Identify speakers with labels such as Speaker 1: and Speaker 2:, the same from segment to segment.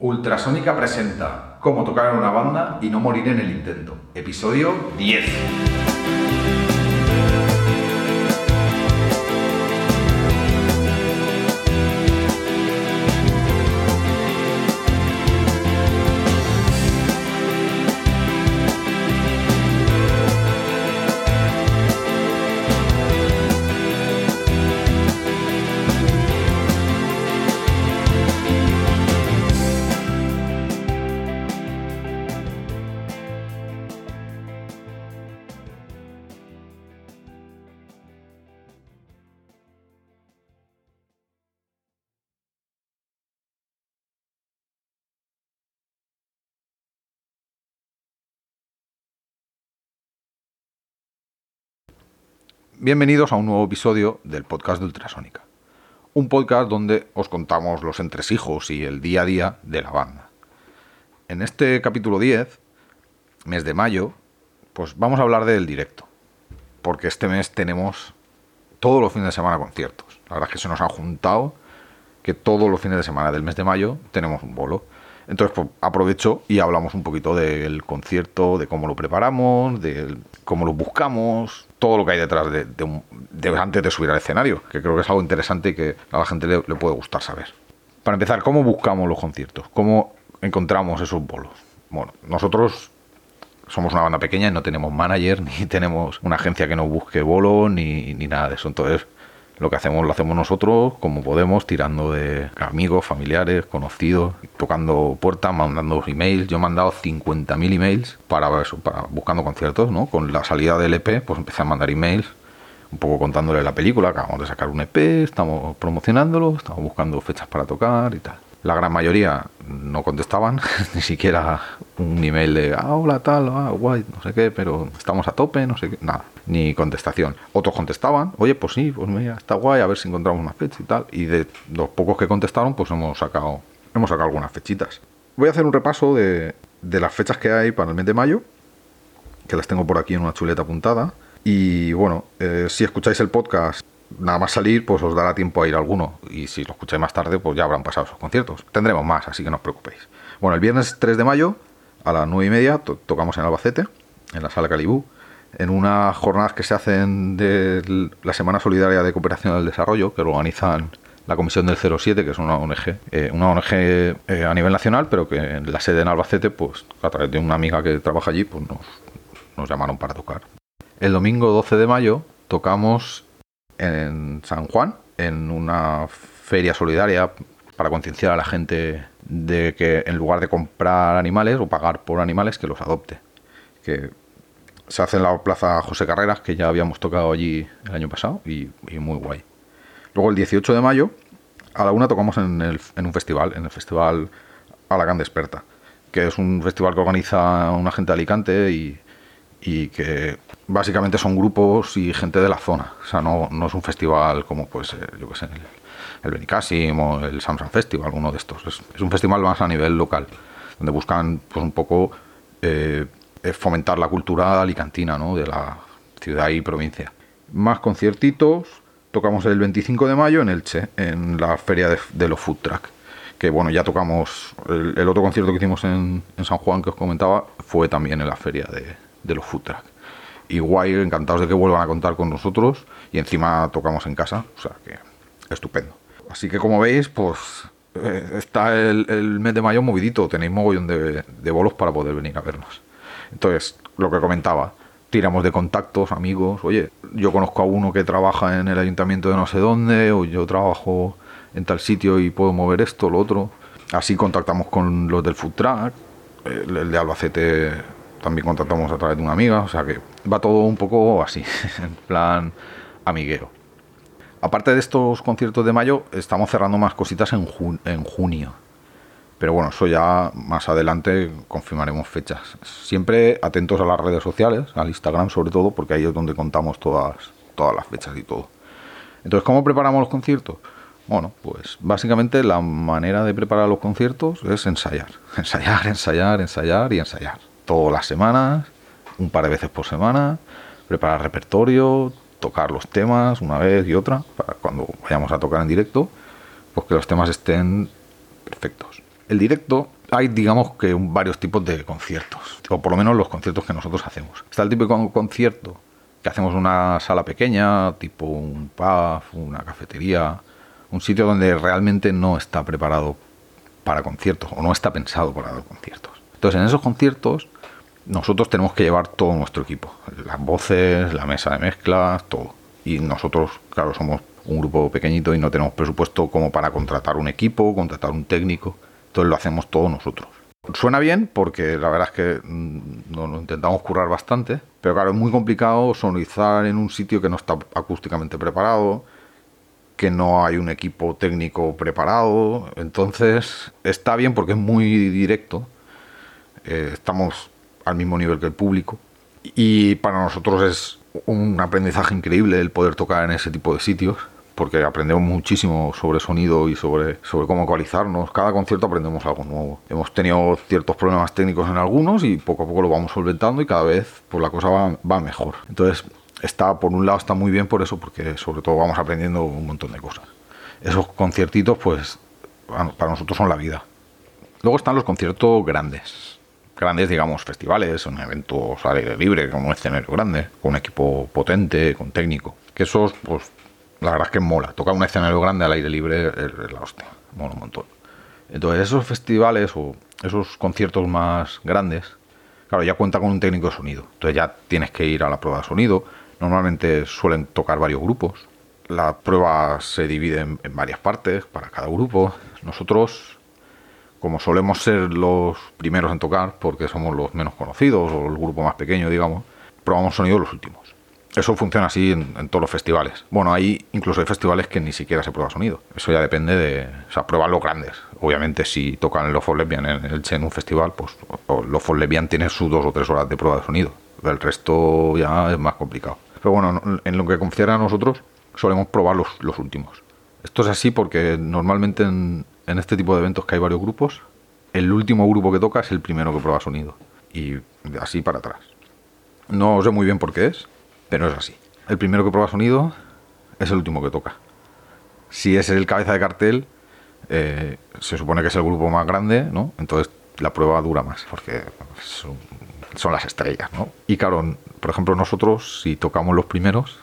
Speaker 1: Ultrasónica presenta Cómo tocar en una banda y no morir en el intento. Episodio 10. Bienvenidos a un nuevo episodio del podcast de Ultrasónica. Un podcast donde os contamos los entresijos y el día a día de la banda. En este capítulo 10, mes de mayo, pues vamos a hablar del directo. Porque este mes tenemos todos los fines de semana conciertos. La verdad es que se nos han juntado que todos los fines de semana del mes de mayo tenemos un bolo. Entonces, pues aprovecho y hablamos un poquito del concierto, de cómo lo preparamos, de cómo lo buscamos, todo lo que hay detrás de, antes de subir al escenario, que creo que es algo interesante y que a la gente le, puede gustar saber. Para empezar, ¿cómo buscamos los conciertos? ¿Cómo encontramos esos bolos? Bueno, nosotros somos una banda pequeña y no tenemos manager, ni tenemos una agencia que nos busque bolos, ni, ni nada de eso. Entonces, lo que hacemos lo hacemos nosotros como podemos, tirando de amigos, familiares, conocidos, tocando puertas, mandando emails. Yo he mandado 50.000 emails para eso, para buscando conciertos, ¿no? Con la salida del EP, pues empecé a mandar emails un poco contándole la película, acabamos de sacar un EP, estamos promocionándolo, estamos buscando fechas para tocar y tal. La gran mayoría no contestaban, ni siquiera un email de, ah, hola, tal, ah, guay, no sé qué, pero estamos a tope, no sé qué, nada, ni contestación. Otros contestaban, oye, pues sí, pues mira, está guay, a ver si encontramos una fecha y tal. Y de los pocos que contestaron, pues hemos sacado, hemos sacado algunas fechitas. Voy a hacer un repaso de, de las fechas que hay para el mes de mayo, que las tengo por aquí en una chuleta apuntada. Y bueno, eh, si escucháis el podcast nada más salir, pues os dará tiempo a ir alguno. Y si lo escucháis más tarde, pues ya habrán pasado esos conciertos. Tendremos más, así que no os preocupéis. Bueno, el viernes 3 de mayo, a las 9 y media, tocamos en Albacete, en la sala Calibú, en unas jornadas que se hacen de la Semana Solidaria de Cooperación al Desarrollo, que organizan la Comisión del 07, que es una ONG, eh, una ONG eh, a nivel nacional, pero que en la sede en Albacete, pues a través de una amiga que trabaja allí, pues nos, llamaron para tocar. El domingo 12 de mayo tocamos en San Juan, en una feria solidaria para concienciar a la gente de que en lugar de comprar animales o pagar por animales, que los adopte. Se hace en la Plaza José Carreras, que ya habíamos tocado allí el año pasado, y, muy guay. Luego el 18 de mayo, a la una tocamos en, un festival, en el Festival Alacán Desperta, que es un festival que organiza una gente de Alicante y, y que básicamente son grupos y gente de la zona. O sea, no, no es un festival como, pues, eh, yo qué sé, el, el Benicassim o el Samsung Festival, uno de estos. Es, un festival más a nivel local, donde buscan, pues, un poco eh, fomentar la cultura alicantina, ¿no? De la ciudad y provincia. Más conciertitos. Tocamos el 25 de mayo en Elche, en la feria de, los food truck. Que bueno, ya tocamos. El, otro concierto que hicimos en, San Juan que os comentaba fue también en la feria de, los food truck. Y encantados de que vuelvan a contar con nosotros y encima tocamos en casa, o sea que estupendo. Así que como veis, pues eh, está el, mes de mayo movidito, tenéis mogollón de, de bolos para poder venir a vernos. Entonces, lo que comentaba, tiramos de contactos, amigos, oye, yo conozco a uno que trabaja en el ayuntamiento de no sé dónde, o yo trabajo en tal sitio y puedo mover esto, lo otro. Así contactamos con los del food truck, el de Albacete también contactamos a través de una amiga, o sea que va todo un poco así, en plan amiguero. Aparte de estos conciertos de mayo, estamos cerrando más cositas en junio. Pero bueno, eso ya más adelante confirmaremos fechas. Siempre atentos a las redes sociales, al Instagram sobre todo, porque ahí es donde contamos todas, todas las fechas y todo. Entonces, ¿cómo preparamos los conciertos? Bueno, pues básicamente la manera de preparar los conciertos es ensayar. Ensayar, ensayar, ensayar y ensayar todas las semanas, un par de veces por semana, preparar repertorio, tocar los temas una vez y otra, para cuando vayamos a tocar en directo, pues que los temas estén perfectos. El directo, hay digamos que varios tipos de conciertos, o por lo menos los conciertos que nosotros hacemos. Está el típico concierto que hacemos una sala pequeña, tipo un pub, una cafetería, un sitio donde realmente no está preparado para conciertos o no está pensado para dar conciertos. Entonces en esos conciertos nosotros tenemos que llevar todo nuestro equipo, las voces, la mesa de mezclas, todo. Y nosotros, claro, somos un grupo pequeñito y no tenemos presupuesto como para contratar un equipo, contratar un técnico. Entonces lo hacemos todos nosotros. Suena bien porque la verdad es que mm, nos lo intentamos currar bastante, pero claro, es muy complicado sonorizar en un sitio que no está acústicamente preparado, que no hay un equipo técnico preparado. Entonces está bien porque es muy directo. Eh, estamos al mismo nivel que el público. Y para nosotros es un aprendizaje increíble el poder tocar en ese tipo de sitios, porque aprendemos muchísimo sobre sonido y sobre, sobre cómo ecualizarnos. Cada concierto aprendemos algo nuevo. Hemos tenido ciertos problemas técnicos en algunos y poco a poco lo vamos solventando y cada vez pues, la cosa va, va mejor. Entonces, está por un lado está muy bien por eso, porque sobre todo vamos aprendiendo un montón de cosas. Esos conciertitos, pues, para nosotros son la vida. Luego están los conciertos grandes grandes, digamos, festivales, un evento al aire libre, con un escenario grande, con un equipo potente, con técnico. Que esos, pues, la verdad es que mola. Tocar un escenario grande al aire libre es la hostia, mola un montón. Entonces, esos festivales o esos conciertos más grandes, claro, ya cuenta con un técnico de sonido. Entonces, ya tienes que ir a la prueba de sonido. Normalmente suelen tocar varios grupos. La prueba se divide en, en varias partes para cada grupo. Nosotros como solemos ser los primeros en tocar, porque somos los menos conocidos o el grupo más pequeño, digamos, probamos sonido los últimos. Eso funciona así en, todos los festivales. Bueno, hay incluso hay festivales que ni siquiera se prueba sonido. Eso ya depende de. O sea, prueban los grandes. Obviamente, si tocan los Lesbian en, el en un festival, pues los Lesbian tiene sus dos o tres horas de prueba de sonido. El resto ya es más complicado. Pero bueno, en lo que concierne a nosotros, solemos probar los, los últimos. Esto es así porque normalmente en, en este tipo de eventos que hay varios grupos, el último grupo que toca es el primero que prueba sonido. Y así para atrás. No sé muy bien por qué es, pero es así. El primero que prueba sonido es el último que toca. Si es el cabeza de cartel, eh, se supone que es el grupo más grande, ¿no? Entonces la prueba dura más, porque son, son, las estrellas, ¿no? Y claro, por ejemplo, nosotros, si tocamos los primeros,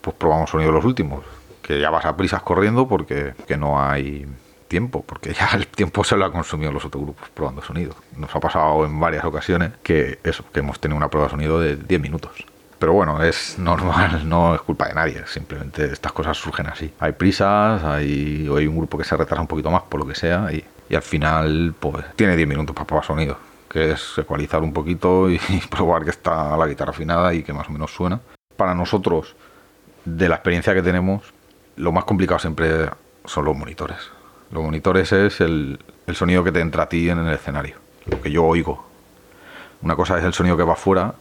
Speaker 1: pues probamos sonido los últimos. Que ya vas a prisas corriendo porque que no hay tiempo, porque ya el tiempo se lo ha consumido los otros grupos probando sonido. Nos ha pasado en varias ocasiones que eso, que hemos tenido una prueba de sonido de 10 minutos. Pero bueno, es normal, no es culpa de nadie, simplemente estas cosas surgen así. Hay prisas, hay, hay un grupo que se retrasa un poquito más por lo que sea y, y al final pues tiene 10 minutos para probar sonido, que es ecualizar un poquito y, probar que está la guitarra afinada y que más o menos suena. Para nosotros, de la experiencia que tenemos, lo más complicado siempre son los monitores los monitores es el, sonido que te entra a ti en el escenario, lo que yo oigo. Una cosa es el sonido que va afuera,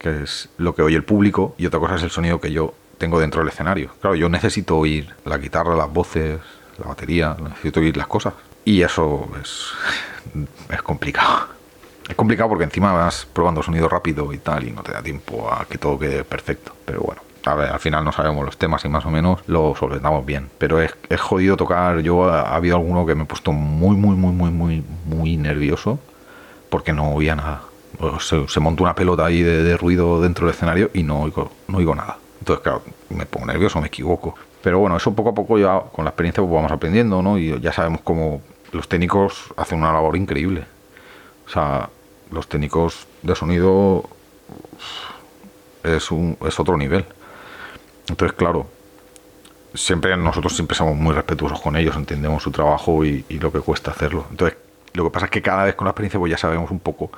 Speaker 1: que es lo que oye el público, y otra cosa es el sonido que yo tengo dentro del escenario. Claro, yo necesito oír la guitarra, las voces, la batería, necesito oír las cosas. Y eso es, es complicado. Es complicado porque encima vas probando sonido rápido y tal, y no te da tiempo a que todo quede perfecto. Pero bueno, a ver, al final no sabemos los temas y más o menos lo solventamos bien. Pero es, es jodido tocar. Yo ha, habido alguno que me he puesto muy, muy, muy, muy, muy, muy nervioso porque no oía nada. Se, se montó una pelota ahí de, ruido dentro del escenario y no oigo, no oigo nada. Entonces, claro, me pongo nervioso, me equivoco. Pero bueno, eso poco a poco ya con la experiencia pues vamos aprendiendo, ¿no? Y ya sabemos cómo los técnicos hacen una labor increíble. O sea, los técnicos de sonido es, un, es otro nivel. Entonces, claro, siempre nosotros siempre somos muy respetuosos con ellos, entendemos su trabajo y, lo que cuesta hacerlo. Entonces, lo que pasa es que cada vez con la experiencia pues ya sabemos un poco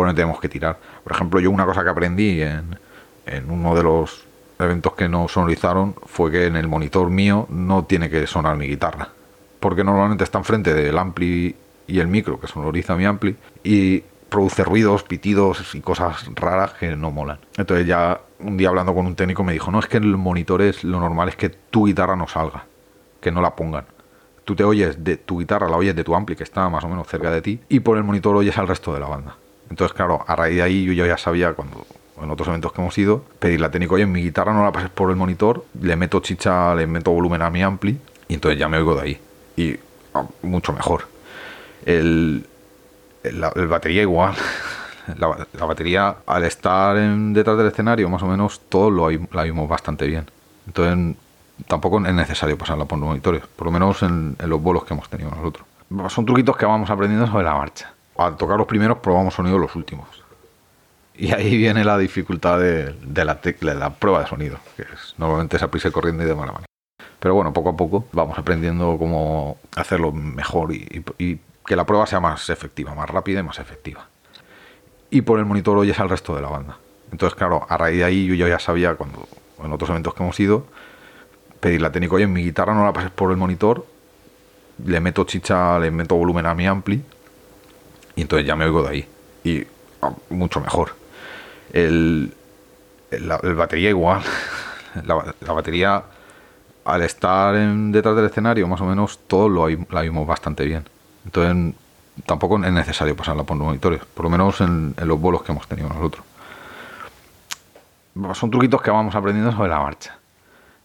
Speaker 1: por tenemos que tirar. Por ejemplo, yo una cosa que aprendí en, en uno de los eventos que nos sonorizaron fue que en el monitor mío no tiene que sonar mi guitarra. Porque normalmente está enfrente del ampli y el micro que sonoriza mi ampli y produce ruidos, pitidos y cosas raras que no molan. Entonces ya un día hablando con un técnico me dijo, no es que el monitor es lo normal es que tu guitarra no salga, que no la pongan. Tú te oyes de tu guitarra, la oyes de tu ampli que está más o menos cerca de ti y por el monitor oyes al resto de la banda. Entonces claro, a raíz de ahí yo ya sabía cuando en otros eventos que hemos ido, pedirle a técnico, oye, mi guitarra no la pases por el monitor, le meto chicha, le meto volumen a mi ampli y entonces ya me oigo de ahí. Y ah, mucho mejor. El, la, batería igual. La, batería, al estar detrás del escenario, más o menos, todo lo la vimos bastante bien. Entonces, tampoco es necesario pasarla por monitores, por lo menos en, los bolos que hemos tenido nosotros. Son truquitos que vamos aprendiendo sobre la marcha. Al tocar los primeros, probamos sonido los últimos. Y ahí viene la dificultad de, la, de la prueba de sonido, que es normalmente esa prisa corriendo y de mala manera. Pero bueno, poco a poco vamos aprendiendo cómo hacerlo mejor y, que la prueba sea más efectiva, más rápida y más efectiva. Y por el monitor oyes al resto de la banda. Entonces, claro, a raíz de ahí yo ya sabía cuando en otros eventos que hemos ido pedir la técnica, oye, mi guitarra no la pases por el monitor, le meto chicha, le meto volumen a mi ampli y entonces ya me oigo de ahí. Y ah, mucho mejor. El, la, batería igual. la batería al estar detrás del escenario, más o menos, todo lo la vimos bastante bien. Entonces, tampoco es necesario pasarla por los monitores, por lo menos en, los bolos que hemos tenido nosotros. Son truquitos que vamos aprendiendo sobre la marcha.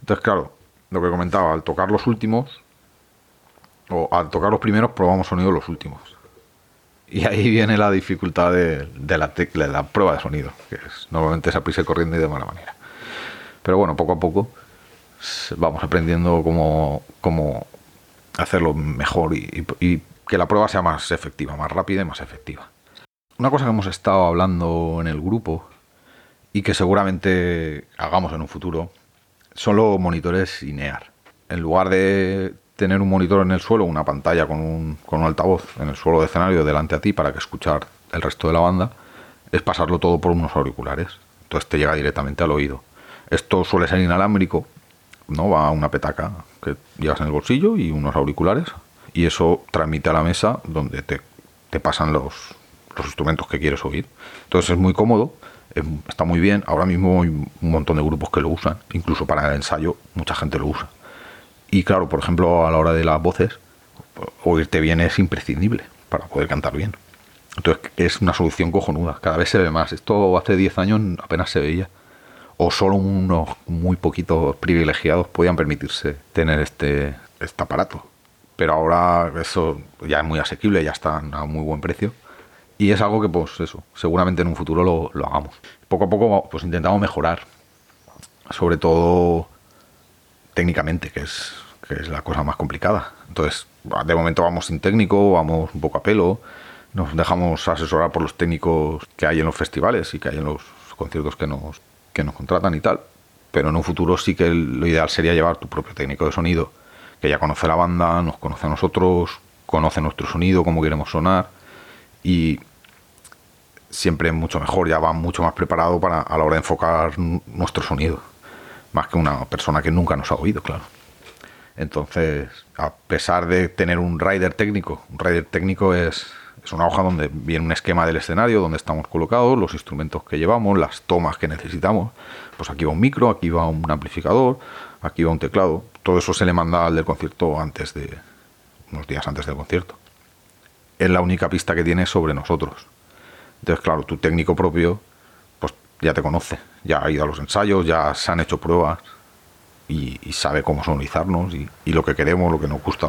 Speaker 1: Entonces, claro, lo que comentaba, al tocar los últimos, o al tocar los primeros, probamos sonido los últimos. Y ahí viene la dificultad de, la, prueba de sonido, que es normalmente esa prisa corriendo y de mala manera. Pero bueno, poco a poco vamos aprendiendo cómo, cómo hacerlo mejor y, que la prueba sea más efectiva, más rápida y más efectiva. Una cosa que hemos estado hablando en el grupo y que seguramente hagamos en un futuro son los monitores INEAR. En lugar de tener un monitor en el suelo, una pantalla con un, con un altavoz en el suelo de escenario delante a ti para que escuchar el resto de la banda, es pasarlo todo por unos auriculares. Entonces te llega directamente al oído. Esto suele ser inalámbrico, ¿no? Va a una petaca que llevas en el bolsillo y unos auriculares y eso transmite a la mesa donde te, pasan los, los, instrumentos que quieres oír. Entonces es muy cómodo, está muy bien. Ahora mismo hay un montón de grupos que lo usan, incluso para el ensayo mucha gente lo usa. Y claro, por ejemplo, a la hora de las voces, oírte bien es imprescindible para poder cantar bien. Entonces es una solución cojonuda, cada vez se ve más. Esto hace 10 años apenas se veía o solo unos muy poquitos privilegiados podían permitirse tener este, este aparato. Pero ahora eso ya es muy asequible, ya está a muy buen precio. Y es algo que, pues eso, seguramente en un futuro lo, lo hagamos. Poco a poco, pues intentamos mejorar. Sobre todo técnicamente, que es, que es la cosa más complicada. Entonces, de momento vamos sin técnico, vamos un poco a pelo. Nos dejamos asesorar por los técnicos que hay en los festivales y que hay en los conciertos que nos que nos contratan y tal, pero en un futuro sí que lo ideal sería llevar tu propio técnico de sonido, que ya conoce la banda, nos conoce a nosotros, conoce nuestro sonido, cómo queremos sonar y siempre es mucho mejor, ya va mucho más preparado para a la hora de enfocar nuestro sonido, más que una persona que nunca nos ha oído, claro. Entonces, a pesar de tener un rider técnico, un rider técnico es es una hoja donde viene un esquema del escenario, donde estamos colocados, los instrumentos que llevamos, las tomas que necesitamos. Pues aquí va un micro, aquí va un amplificador, aquí va un teclado. Todo eso se le manda al del concierto antes de unos días antes del concierto. Es la única pista que tiene sobre nosotros. Entonces, claro, tu técnico propio, pues ya te conoce, ya ha ido a los ensayos, ya se han hecho pruebas y, sabe cómo sonorizarnos y, lo que queremos, lo que nos gusta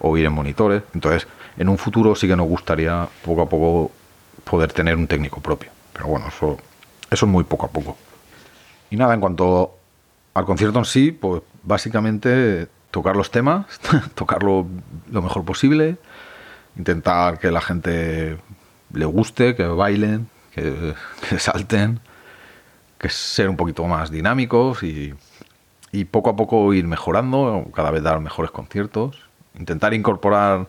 Speaker 1: oír en monitores. Entonces, en un futuro sí que nos gustaría poco a poco poder tener un técnico propio. Pero bueno, eso, eso es muy poco a poco. Y nada, en cuanto al concierto en sí, pues básicamente tocar los temas, tocarlo lo mejor posible, intentar que la gente le guste, que bailen, que, salten, que ser un poquito más dinámicos y, y poco a poco ir mejorando, cada vez dar mejores conciertos, intentar incorporar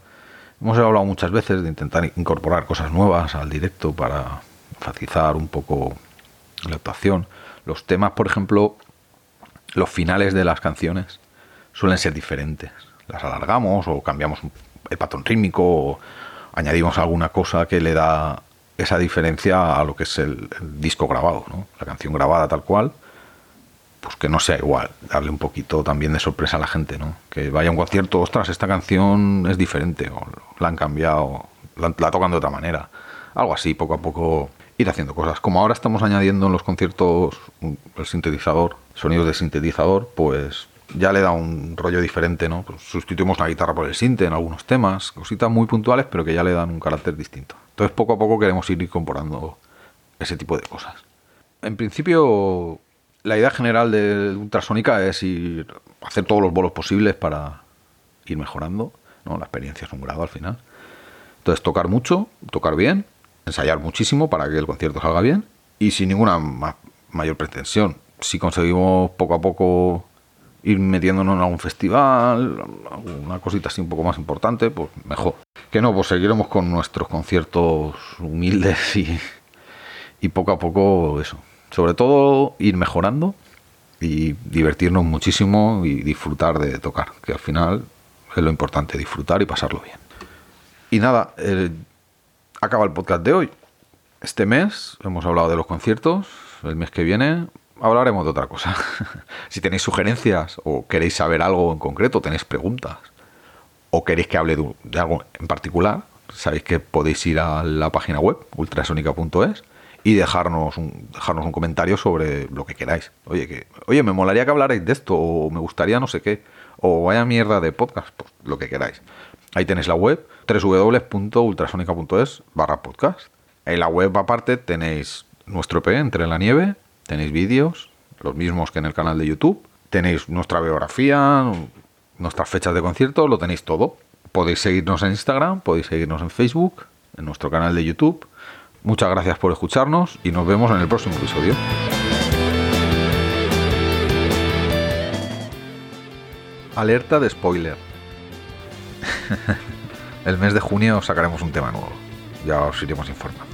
Speaker 1: Hemos hablado muchas veces de intentar incorporar cosas nuevas al directo para facilitar un poco la actuación. Los temas, por ejemplo, los finales de las canciones suelen ser diferentes. Las alargamos o cambiamos el patrón rítmico o añadimos alguna cosa que le da esa diferencia a lo que es el, disco grabado, ¿no? la canción grabada tal cual pues que no sea igual, darle un poquito también de sorpresa a la gente, ¿no? Que vaya a un concierto, ostras, esta canción es diferente, o la han cambiado, la, la tocan de otra manera. Algo así, poco a poco ir haciendo cosas. Como ahora estamos añadiendo en los conciertos el sintetizador, sonidos de sintetizador, pues ya le da un rollo diferente, ¿no? Pues sustituimos la guitarra por el sinte en algunos temas, cositas muy puntuales, pero que ya le dan un carácter distinto. Entonces, poco a poco queremos ir incorporando ese tipo de cosas. En principio, la idea general de Ultrasónica es ir hacer todos los bolos posibles para ir mejorando, ¿no? La experiencia es un grado al final. Entonces, tocar mucho, tocar bien, ensayar muchísimo para que el concierto salga bien y sin ninguna mayor pretensión. Si conseguimos poco a poco ir metiéndonos en algún festival, una cosita así un poco más importante, pues mejor. Que no, pues seguiremos con nuestros conciertos humildes y poco a poco eso. Sobre todo ir mejorando y divertirnos muchísimo y disfrutar de tocar, que al final es lo importante, disfrutar y pasarlo bien. Y nada, acaba el podcast de hoy. Este mes hemos hablado de los conciertos, el mes que viene hablaremos de otra cosa. si tenéis sugerencias o queréis saber algo en concreto, tenéis preguntas o queréis que hable de, algo en particular, sabéis que podéis ir a la página web ultrasonica.es y dejarnos un, dejarnos un comentario sobre lo que queráis. Oye, que, oye, me molaría que hablarais de esto, o me gustaría no sé qué, o vaya mierda de podcast, pues lo que queráis. Ahí tenéis la web, www.ultrasonica.es barra podcast. En la web aparte tenéis nuestro EP Entre la Nieve, Tenéis vídeos, los mismos que en el canal de YouTube. Tenéis nuestra biografía, nuestras fechas de concierto, lo tenéis todo. Podéis seguirnos en Instagram, podéis seguirnos en Facebook, en nuestro canal de YouTube. Muchas gracias por escucharnos y nos vemos en el próximo episodio. Alerta de spoiler. el mes de junio sacaremos un tema nuevo. Ya os iremos informando.